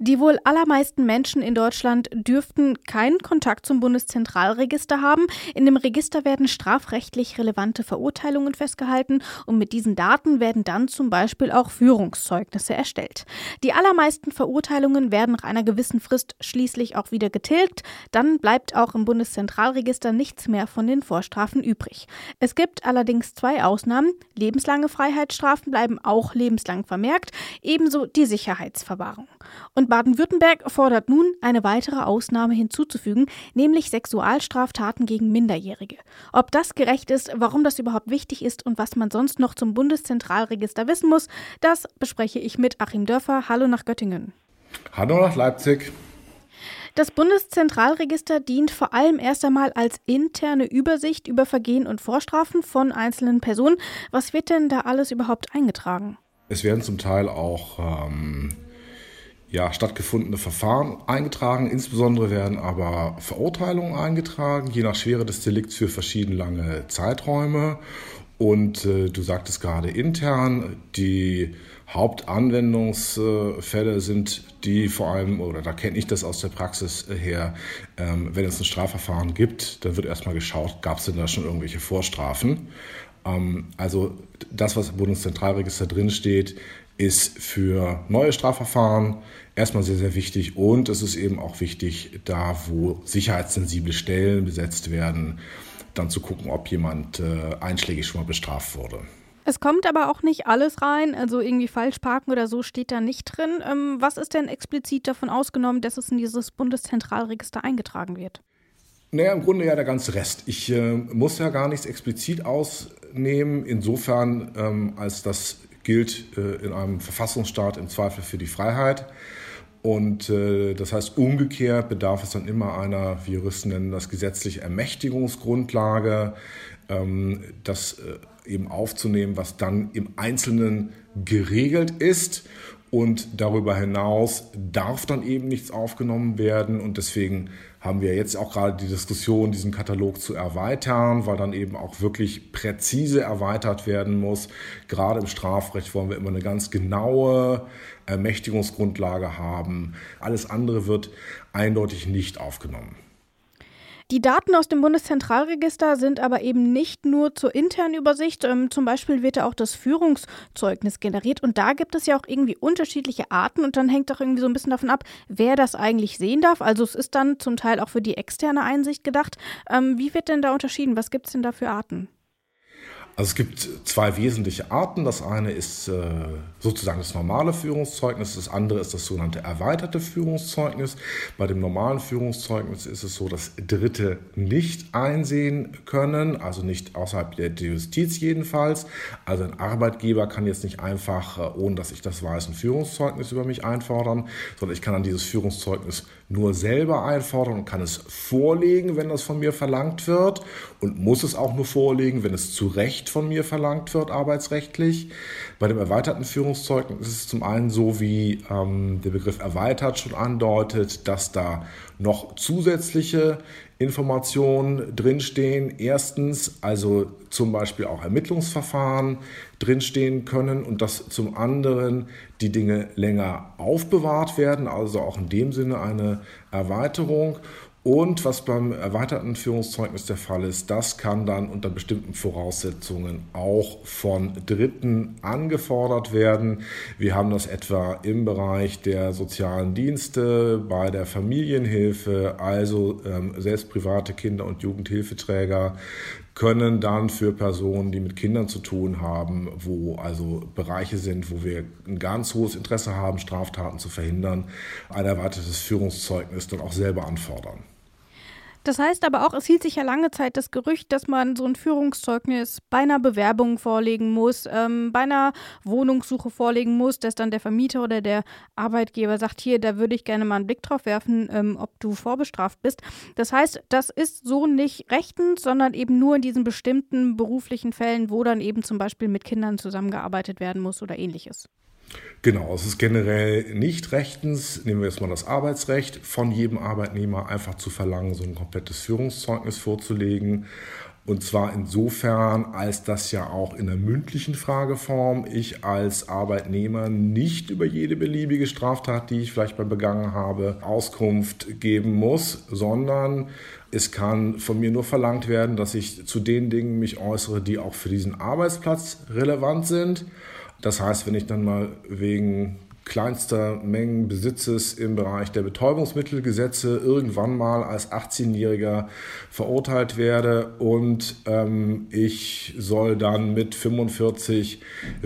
Die wohl allermeisten Menschen in Deutschland dürften keinen Kontakt zum Bundeszentralregister haben. In dem Register werden strafrechtlich relevante Verurteilungen festgehalten und mit diesen Daten werden dann zum Beispiel auch Führungszeugnisse erstellt. Die allermeisten Verurteilungen werden nach einer gewissen Frist schließlich auch wieder getilgt. Dann bleibt auch im Bundeszentralregister nichts mehr von den Vorstrafen übrig. Es gibt allerdings zwei Ausnahmen. Lebenslange Freiheitsstrafen bleiben auch lebenslang vermerkt, ebenso die Sicherheitsverwahrung. Und und Baden-Württemberg fordert nun, eine weitere Ausnahme hinzuzufügen, nämlich Sexualstraftaten gegen Minderjährige. Ob das gerecht ist, warum das überhaupt wichtig ist und was man sonst noch zum Bundeszentralregister wissen muss, das bespreche ich mit Achim Dörfer. Hallo nach Göttingen. Hallo nach Leipzig. Das Bundeszentralregister dient vor allem erst einmal als interne Übersicht über Vergehen und Vorstrafen von einzelnen Personen. Was wird denn da alles überhaupt eingetragen? Es werden zum Teil auch ähm, ja, stattgefundene Verfahren eingetragen. Insbesondere werden aber Verurteilungen eingetragen, je nach Schwere des Delikts für verschieden lange Zeiträume. Und äh, du sagtest gerade intern, die Hauptanwendungsfälle sind die vor allem, oder da kenne ich das aus der Praxis her, ähm, wenn es ein Strafverfahren gibt, dann wird erstmal geschaut, gab es denn da schon irgendwelche Vorstrafen. Ähm, also das, was im Bundeszentralregister drinsteht, ist für neue Strafverfahren erstmal sehr, sehr wichtig. Und es ist eben auch wichtig, da wo sicherheitssensible Stellen besetzt werden, dann zu gucken, ob jemand äh, einschlägig schon mal bestraft wurde. Es kommt aber auch nicht alles rein, also irgendwie falsch parken oder so steht da nicht drin. Ähm, was ist denn explizit davon ausgenommen, dass es in dieses Bundeszentralregister eingetragen wird? Naja, im Grunde ja der ganze Rest. Ich äh, muss ja gar nichts explizit ausnehmen, insofern, ähm, als das gilt äh, in einem Verfassungsstaat im Zweifel für die Freiheit. Und äh, das heißt, umgekehrt bedarf es dann immer einer, wie Juristen nennen das, gesetzliche Ermächtigungsgrundlage, ähm, das äh, eben aufzunehmen, was dann im Einzelnen geregelt ist. Und darüber hinaus darf dann eben nichts aufgenommen werden. Und deswegen haben wir jetzt auch gerade die Diskussion, diesen Katalog zu erweitern, weil dann eben auch wirklich präzise erweitert werden muss. Gerade im Strafrecht wollen wir immer eine ganz genaue Ermächtigungsgrundlage haben. Alles andere wird eindeutig nicht aufgenommen. Die Daten aus dem Bundeszentralregister sind aber eben nicht nur zur internen Übersicht. Ähm, zum Beispiel wird da auch das Führungszeugnis generiert. Und da gibt es ja auch irgendwie unterschiedliche Arten. Und dann hängt auch irgendwie so ein bisschen davon ab, wer das eigentlich sehen darf. Also es ist dann zum Teil auch für die externe Einsicht gedacht. Ähm, wie wird denn da unterschieden? Was gibt es denn da für Arten? Also es gibt zwei wesentliche Arten. Das eine ist äh, sozusagen das normale Führungszeugnis, das andere ist das sogenannte erweiterte Führungszeugnis. Bei dem normalen Führungszeugnis ist es so, dass Dritte nicht einsehen können, also nicht außerhalb der Justiz jedenfalls. Also ein Arbeitgeber kann jetzt nicht einfach, äh, ohne dass ich das weiß, ein Führungszeugnis über mich einfordern, sondern ich kann dann dieses Führungszeugnis nur selber einfordern und kann es vorlegen, wenn das von mir verlangt wird und muss es auch nur vorlegen, wenn es zu Recht von mir verlangt wird, arbeitsrechtlich. Bei dem erweiterten Führungszeugnis ist es zum einen so, wie ähm, der Begriff erweitert schon andeutet, dass da noch zusätzliche Informationen drinstehen. Erstens, also zum Beispiel auch Ermittlungsverfahren drinstehen können und dass zum anderen die Dinge länger aufbewahrt werden, also auch in dem Sinne eine Erweiterung. Und was beim erweiterten Führungszeugnis der Fall ist, das kann dann unter bestimmten Voraussetzungen auch von Dritten angefordert werden. Wir haben das etwa im Bereich der sozialen Dienste, bei der Familienhilfe, also ähm, selbst private Kinder- und Jugendhilfeträger können dann für Personen, die mit Kindern zu tun haben, wo also Bereiche sind, wo wir ein ganz hohes Interesse haben, Straftaten zu verhindern, ein erweitertes Führungszeugnis dann auch selber anfordern. Das heißt aber auch, es hielt sich ja lange Zeit das Gerücht, dass man so ein Führungszeugnis bei einer Bewerbung vorlegen muss, ähm, bei einer Wohnungssuche vorlegen muss, dass dann der Vermieter oder der Arbeitgeber sagt, hier, da würde ich gerne mal einen Blick drauf werfen, ähm, ob du vorbestraft bist. Das heißt, das ist so nicht rechtens, sondern eben nur in diesen bestimmten beruflichen Fällen, wo dann eben zum Beispiel mit Kindern zusammengearbeitet werden muss oder ähnliches. Genau, es ist generell nicht rechtens, nehmen wir jetzt mal das Arbeitsrecht, von jedem Arbeitnehmer einfach zu verlangen, so ein komplettes Führungszeugnis vorzulegen. Und zwar insofern, als das ja auch in der mündlichen Frageform ich als Arbeitnehmer nicht über jede beliebige Straftat, die ich vielleicht mal begangen habe, Auskunft geben muss, sondern es kann von mir nur verlangt werden, dass ich zu den Dingen mich äußere, die auch für diesen Arbeitsplatz relevant sind. Das heißt, wenn ich dann mal wegen kleinster Mengen Besitzes im Bereich der Betäubungsmittelgesetze irgendwann mal als 18-Jähriger verurteilt werde. Und ähm, ich soll dann mit 45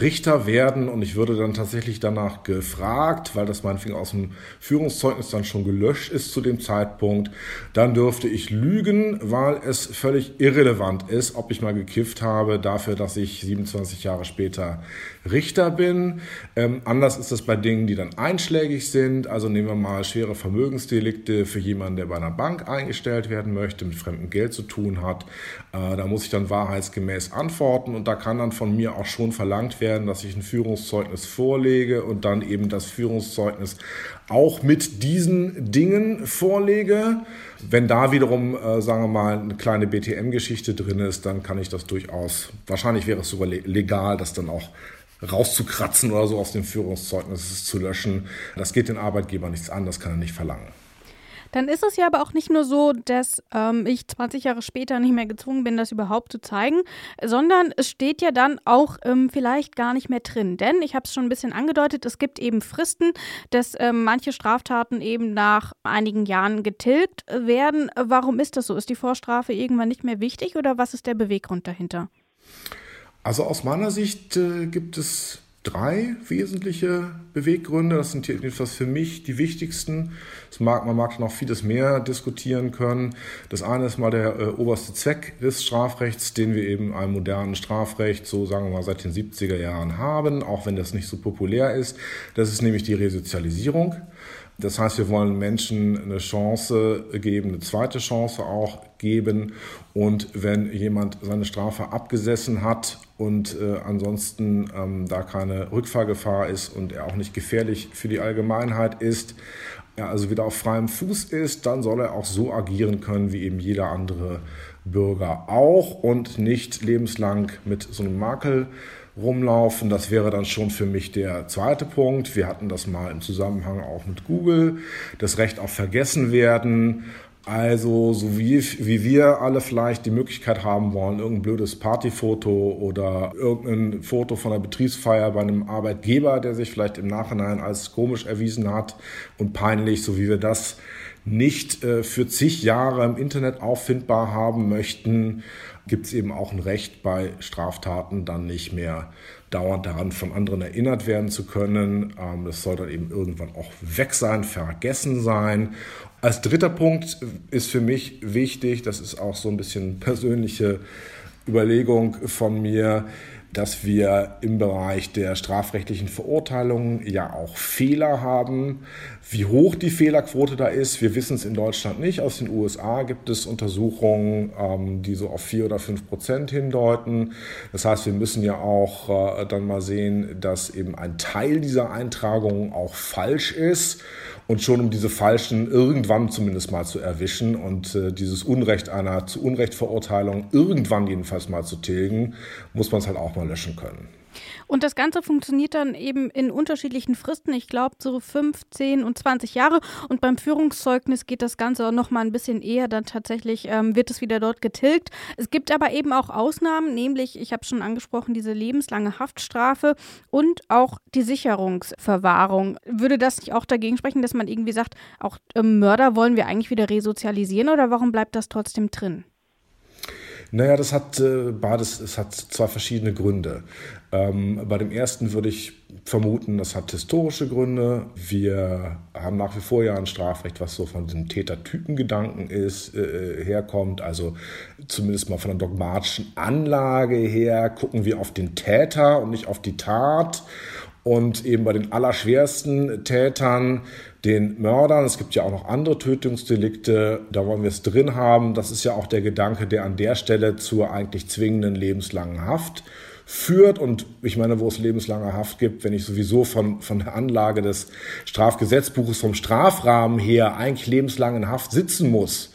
Richter werden. Und ich würde dann tatsächlich danach gefragt, weil das meinetwegen aus dem Führungszeugnis dann schon gelöscht ist zu dem Zeitpunkt, dann dürfte ich lügen, weil es völlig irrelevant ist, ob ich mal gekifft habe, dafür, dass ich 27 Jahre später Richter bin. Ähm, anders ist das bei Dingen, die dann einschlägig sind. Also nehmen wir mal schwere Vermögensdelikte für jemanden, der bei einer Bank eingestellt werden möchte, mit fremdem Geld zu tun hat. Äh, da muss ich dann wahrheitsgemäß antworten und da kann dann von mir auch schon verlangt werden, dass ich ein Führungszeugnis vorlege und dann eben das Führungszeugnis auch mit diesen Dingen vorlege. Wenn da wiederum, äh, sagen wir mal, eine kleine BTM-Geschichte drin ist, dann kann ich das durchaus, wahrscheinlich wäre es sogar legal, das dann auch rauszukratzen oder so aus dem Führungszeugnis zu löschen. Das geht den Arbeitgeber nichts an, das kann er nicht verlangen. Dann ist es ja aber auch nicht nur so, dass ähm, ich 20 Jahre später nicht mehr gezwungen bin, das überhaupt zu zeigen, sondern es steht ja dann auch ähm, vielleicht gar nicht mehr drin. Denn ich habe es schon ein bisschen angedeutet, es gibt eben Fristen, dass ähm, manche Straftaten eben nach einigen Jahren getilgt werden. Warum ist das so? Ist die Vorstrafe irgendwann nicht mehr wichtig oder was ist der Beweggrund dahinter? Also aus meiner Sicht äh, gibt es drei wesentliche Beweggründe. Das sind jedenfalls für mich die wichtigsten. Das mag, man mag noch vieles mehr diskutieren können. Das eine ist mal der äh, oberste Zweck des Strafrechts, den wir eben im modernen Strafrecht, so sagen wir mal, seit den 70er Jahren haben, auch wenn das nicht so populär ist. Das ist nämlich die Resozialisierung. Das heißt, wir wollen Menschen eine Chance geben, eine zweite Chance auch geben. Und wenn jemand seine Strafe abgesessen hat und äh, ansonsten ähm, da keine Rückfahrgefahr ist und er auch nicht gefährlich für die Allgemeinheit ist, er also wieder auf freiem Fuß ist, dann soll er auch so agieren können wie eben jeder andere Bürger auch und nicht lebenslang mit so einem Makel rumlaufen. Das wäre dann schon für mich der zweite Punkt. Wir hatten das mal im Zusammenhang auch mit Google. Das Recht auf Vergessen werden. Also, so wie, wie wir alle vielleicht die Möglichkeit haben wollen, irgendein blödes Partyfoto oder irgendein Foto von einer Betriebsfeier bei einem Arbeitgeber, der sich vielleicht im Nachhinein als komisch erwiesen hat und peinlich, so wie wir das nicht äh, für zig Jahre im Internet auffindbar haben möchten, gibt es eben auch ein Recht bei Straftaten dann nicht mehr dauernd daran von anderen erinnert werden zu können. Ähm, das soll dann eben irgendwann auch weg sein, vergessen sein. Als dritter Punkt ist für mich wichtig, das ist auch so ein bisschen persönliche Überlegung von mir, dass wir im Bereich der strafrechtlichen Verurteilungen ja auch Fehler haben. Wie hoch die Fehlerquote da ist, wir wissen es in Deutschland nicht. Aus den USA gibt es Untersuchungen, ähm, die so auf vier oder fünf Prozent hindeuten. Das heißt, wir müssen ja auch äh, dann mal sehen, dass eben ein Teil dieser Eintragungen auch falsch ist und schon um diese Falschen irgendwann zumindest mal zu erwischen und äh, dieses Unrecht einer zu Unrecht Verurteilung irgendwann jedenfalls mal zu tilgen, muss man es halt auch mal löschen können. Und das Ganze funktioniert dann eben in unterschiedlichen Fristen. Ich glaube, so 15 und 20 Jahre. Und beim Führungszeugnis geht das Ganze auch noch mal ein bisschen eher. Dann tatsächlich ähm, wird es wieder dort getilgt. Es gibt aber eben auch Ausnahmen, nämlich, ich habe schon angesprochen, diese lebenslange Haftstrafe und auch die Sicherungsverwahrung. Würde das nicht auch dagegen sprechen, dass man irgendwie sagt, auch ähm, Mörder wollen wir eigentlich wieder resozialisieren oder warum bleibt das trotzdem drin? Naja, das hat äh, beides, es hat zwei verschiedene Gründe. Ähm, bei dem ersten würde ich vermuten, das hat historische Gründe. Wir haben nach wie vor ja ein Strafrecht, was so von diesem Tätertypengedanken ist, äh, herkommt. Also zumindest mal von der dogmatischen Anlage her gucken wir auf den Täter und nicht auf die Tat. Und eben bei den allerschwersten Tätern den Mördern. Es gibt ja auch noch andere Tötungsdelikte, da wollen wir es drin haben. Das ist ja auch der Gedanke, der an der Stelle zur eigentlich zwingenden lebenslangen Haft führt. Und ich meine, wo es lebenslange Haft gibt, wenn ich sowieso von, von der Anlage des Strafgesetzbuches vom Strafrahmen her eigentlich lebenslang in Haft sitzen muss,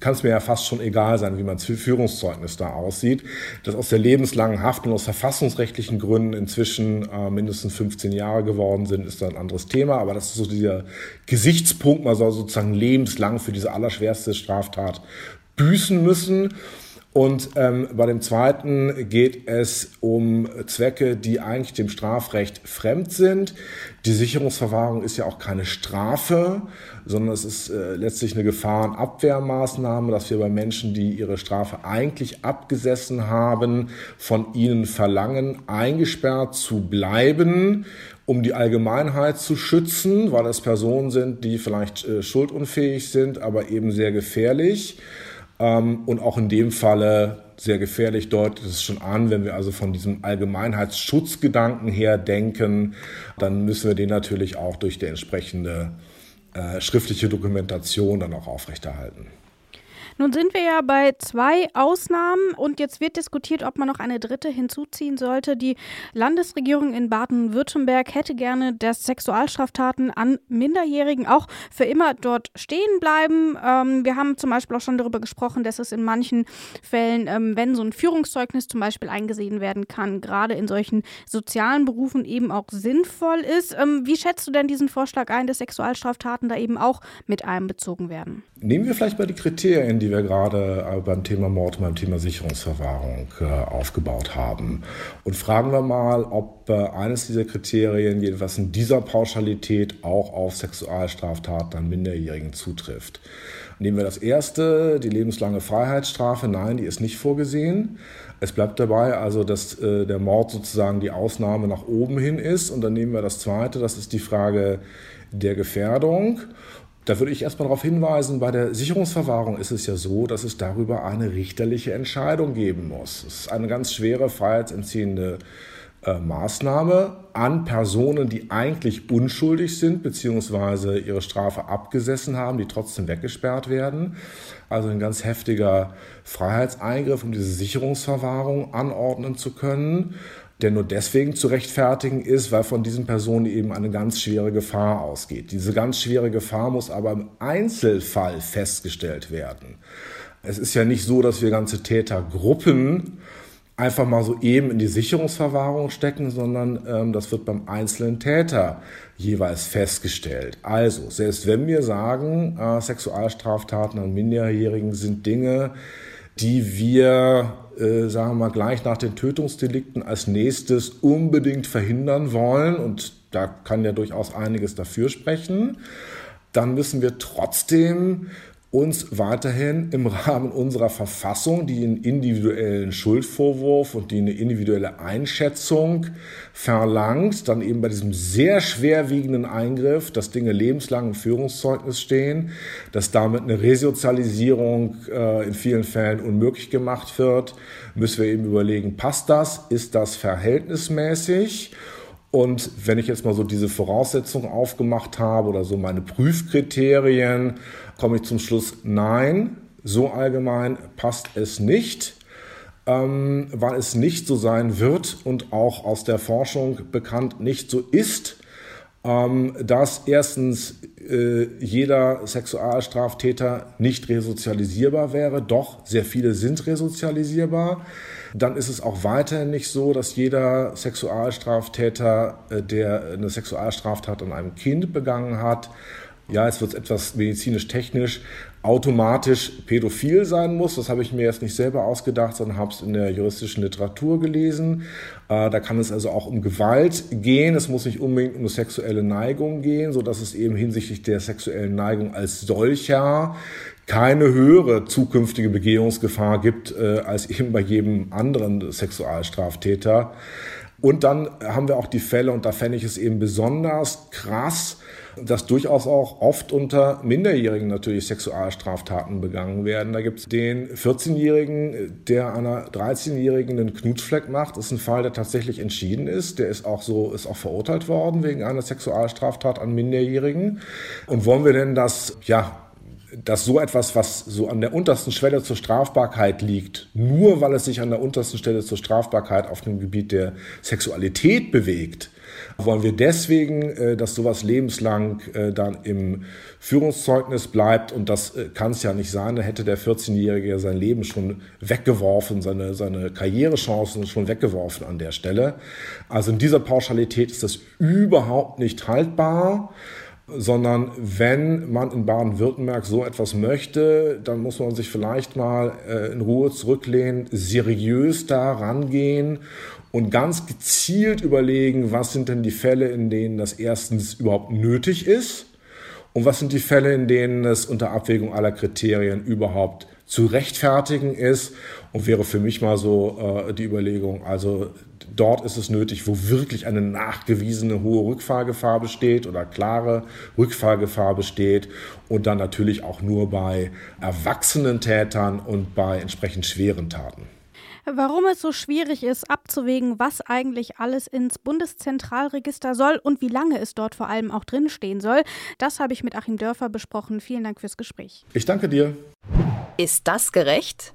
kann es mir ja fast schon egal sein, wie mein Führungszeugnis da aussieht. Dass aus der lebenslangen Haft und aus verfassungsrechtlichen Gründen inzwischen äh, mindestens 15 Jahre geworden sind, ist da ein anderes Thema. Aber das ist so dieser Gesichtspunkt, man soll sozusagen lebenslang für diese allerschwerste Straftat büßen müssen. Und ähm, bei dem zweiten geht es um Zwecke, die eigentlich dem Strafrecht fremd sind. Die Sicherungsverwahrung ist ja auch keine Strafe, sondern es ist äh, letztlich eine Gefahrenabwehrmaßnahme, dass wir bei Menschen, die ihre Strafe eigentlich abgesessen haben, von ihnen verlangen, eingesperrt zu bleiben um die Allgemeinheit zu schützen, weil es Personen sind, die vielleicht äh, schuldunfähig sind, aber eben sehr gefährlich. Ähm, und auch in dem Falle sehr gefährlich deutet es schon an, wenn wir also von diesem Allgemeinheitsschutzgedanken her denken, dann müssen wir den natürlich auch durch die entsprechende äh, schriftliche Dokumentation dann auch aufrechterhalten. Nun sind wir ja bei zwei Ausnahmen und jetzt wird diskutiert, ob man noch eine dritte hinzuziehen sollte. Die Landesregierung in Baden-Württemberg hätte gerne, dass Sexualstraftaten an Minderjährigen auch für immer dort stehen bleiben. Ähm, wir haben zum Beispiel auch schon darüber gesprochen, dass es in manchen Fällen, ähm, wenn so ein Führungszeugnis zum Beispiel eingesehen werden kann, gerade in solchen sozialen Berufen eben auch sinnvoll ist. Ähm, wie schätzt du denn diesen Vorschlag ein, dass Sexualstraftaten da eben auch mit einbezogen werden? Nehmen wir vielleicht mal die Kriterien, die wir gerade äh, beim Thema Mord beim Thema Sicherungsverwahrung äh, aufgebaut haben. Und fragen wir mal, ob äh, eines dieser Kriterien jedenfalls in dieser Pauschalität auch auf Sexualstraftaten an Minderjährigen zutrifft. Nehmen wir das erste, die lebenslange Freiheitsstrafe. Nein, die ist nicht vorgesehen. Es bleibt dabei also, dass äh, der Mord sozusagen die Ausnahme nach oben hin ist. Und dann nehmen wir das zweite, das ist die Frage der Gefährdung. Da würde ich erstmal darauf hinweisen, bei der Sicherungsverwahrung ist es ja so, dass es darüber eine richterliche Entscheidung geben muss. Es ist eine ganz schwere freiheitsentziehende äh, Maßnahme an Personen, die eigentlich unschuldig sind bzw. ihre Strafe abgesessen haben, die trotzdem weggesperrt werden. Also ein ganz heftiger Freiheitseingriff, um diese Sicherungsverwahrung anordnen zu können der nur deswegen zu rechtfertigen ist, weil von diesen Personen eben eine ganz schwere Gefahr ausgeht. Diese ganz schwere Gefahr muss aber im Einzelfall festgestellt werden. Es ist ja nicht so, dass wir ganze Tätergruppen einfach mal so eben in die Sicherungsverwahrung stecken, sondern ähm, das wird beim einzelnen Täter jeweils festgestellt. Also, selbst wenn wir sagen, äh, Sexualstraftaten an Minderjährigen sind Dinge, die wir äh, sagen wir mal, gleich nach den Tötungsdelikten als nächstes unbedingt verhindern wollen, und da kann ja durchaus einiges dafür sprechen, dann müssen wir trotzdem uns weiterhin im Rahmen unserer Verfassung, die einen individuellen Schuldvorwurf und die eine individuelle Einschätzung verlangt, dann eben bei diesem sehr schwerwiegenden Eingriff, dass Dinge lebenslang im Führungszeugnis stehen, dass damit eine Resozialisierung äh, in vielen Fällen unmöglich gemacht wird, müssen wir eben überlegen, passt das, ist das verhältnismäßig? Und wenn ich jetzt mal so diese Voraussetzungen aufgemacht habe oder so meine Prüfkriterien, komme ich zum Schluss, nein, so allgemein passt es nicht, ähm, weil es nicht so sein wird und auch aus der Forschung bekannt nicht so ist, ähm, dass erstens äh, jeder Sexualstraftäter nicht resozialisierbar wäre. Doch, sehr viele sind resozialisierbar. Dann ist es auch weiterhin nicht so, dass jeder Sexualstraftäter, äh, der eine Sexualstraftat an einem Kind begangen hat, ja, es wird etwas medizinisch-technisch, automatisch pädophil sein muss. Das habe ich mir jetzt nicht selber ausgedacht, sondern habe es in der juristischen Literatur gelesen. Äh, da kann es also auch um Gewalt gehen. Es muss nicht unbedingt um eine sexuelle Neigung gehen, so dass es eben hinsichtlich der sexuellen Neigung als solcher keine höhere zukünftige Begehungsgefahr gibt äh, als eben bei jedem anderen Sexualstraftäter. Und dann haben wir auch die Fälle, und da fände ich es eben besonders krass, dass durchaus auch oft unter Minderjährigen natürlich Sexualstraftaten begangen werden. Da gibt es den 14-Jährigen, der einer 13-Jährigen einen Knutschfleck macht. Das ist ein Fall, der tatsächlich entschieden ist. Der ist auch so, ist auch verurteilt worden wegen einer Sexualstraftat an Minderjährigen. Und wollen wir denn das, ja, dass so etwas, was so an der untersten Schwelle zur Strafbarkeit liegt, nur weil es sich an der untersten Stelle zur Strafbarkeit auf dem Gebiet der Sexualität bewegt, wollen wir deswegen, äh, dass sowas lebenslang äh, dann im Führungszeugnis bleibt und das äh, kann es ja nicht sein. Da hätte der 14-Jährige sein Leben schon weggeworfen, seine, seine Karrierechancen schon weggeworfen an der Stelle. Also in dieser Pauschalität ist das überhaupt nicht haltbar sondern wenn man in Baden-Württemberg so etwas möchte, dann muss man sich vielleicht mal äh, in Ruhe zurücklehnen, seriös da rangehen und ganz gezielt überlegen, was sind denn die Fälle, in denen das erstens überhaupt nötig ist und was sind die Fälle, in denen es unter Abwägung aller Kriterien überhaupt zu rechtfertigen ist und wäre für mich mal so äh, die Überlegung, also dort ist es nötig, wo wirklich eine nachgewiesene hohe Rückfahrgefahr besteht oder klare Rückfahrgefahr besteht und dann natürlich auch nur bei erwachsenen Tätern und bei entsprechend schweren Taten. Warum es so schwierig ist, abzuwägen, was eigentlich alles ins Bundeszentralregister soll und wie lange es dort vor allem auch drinstehen soll, das habe ich mit Achim Dörfer besprochen. Vielen Dank fürs Gespräch. Ich danke dir. Ist das gerecht?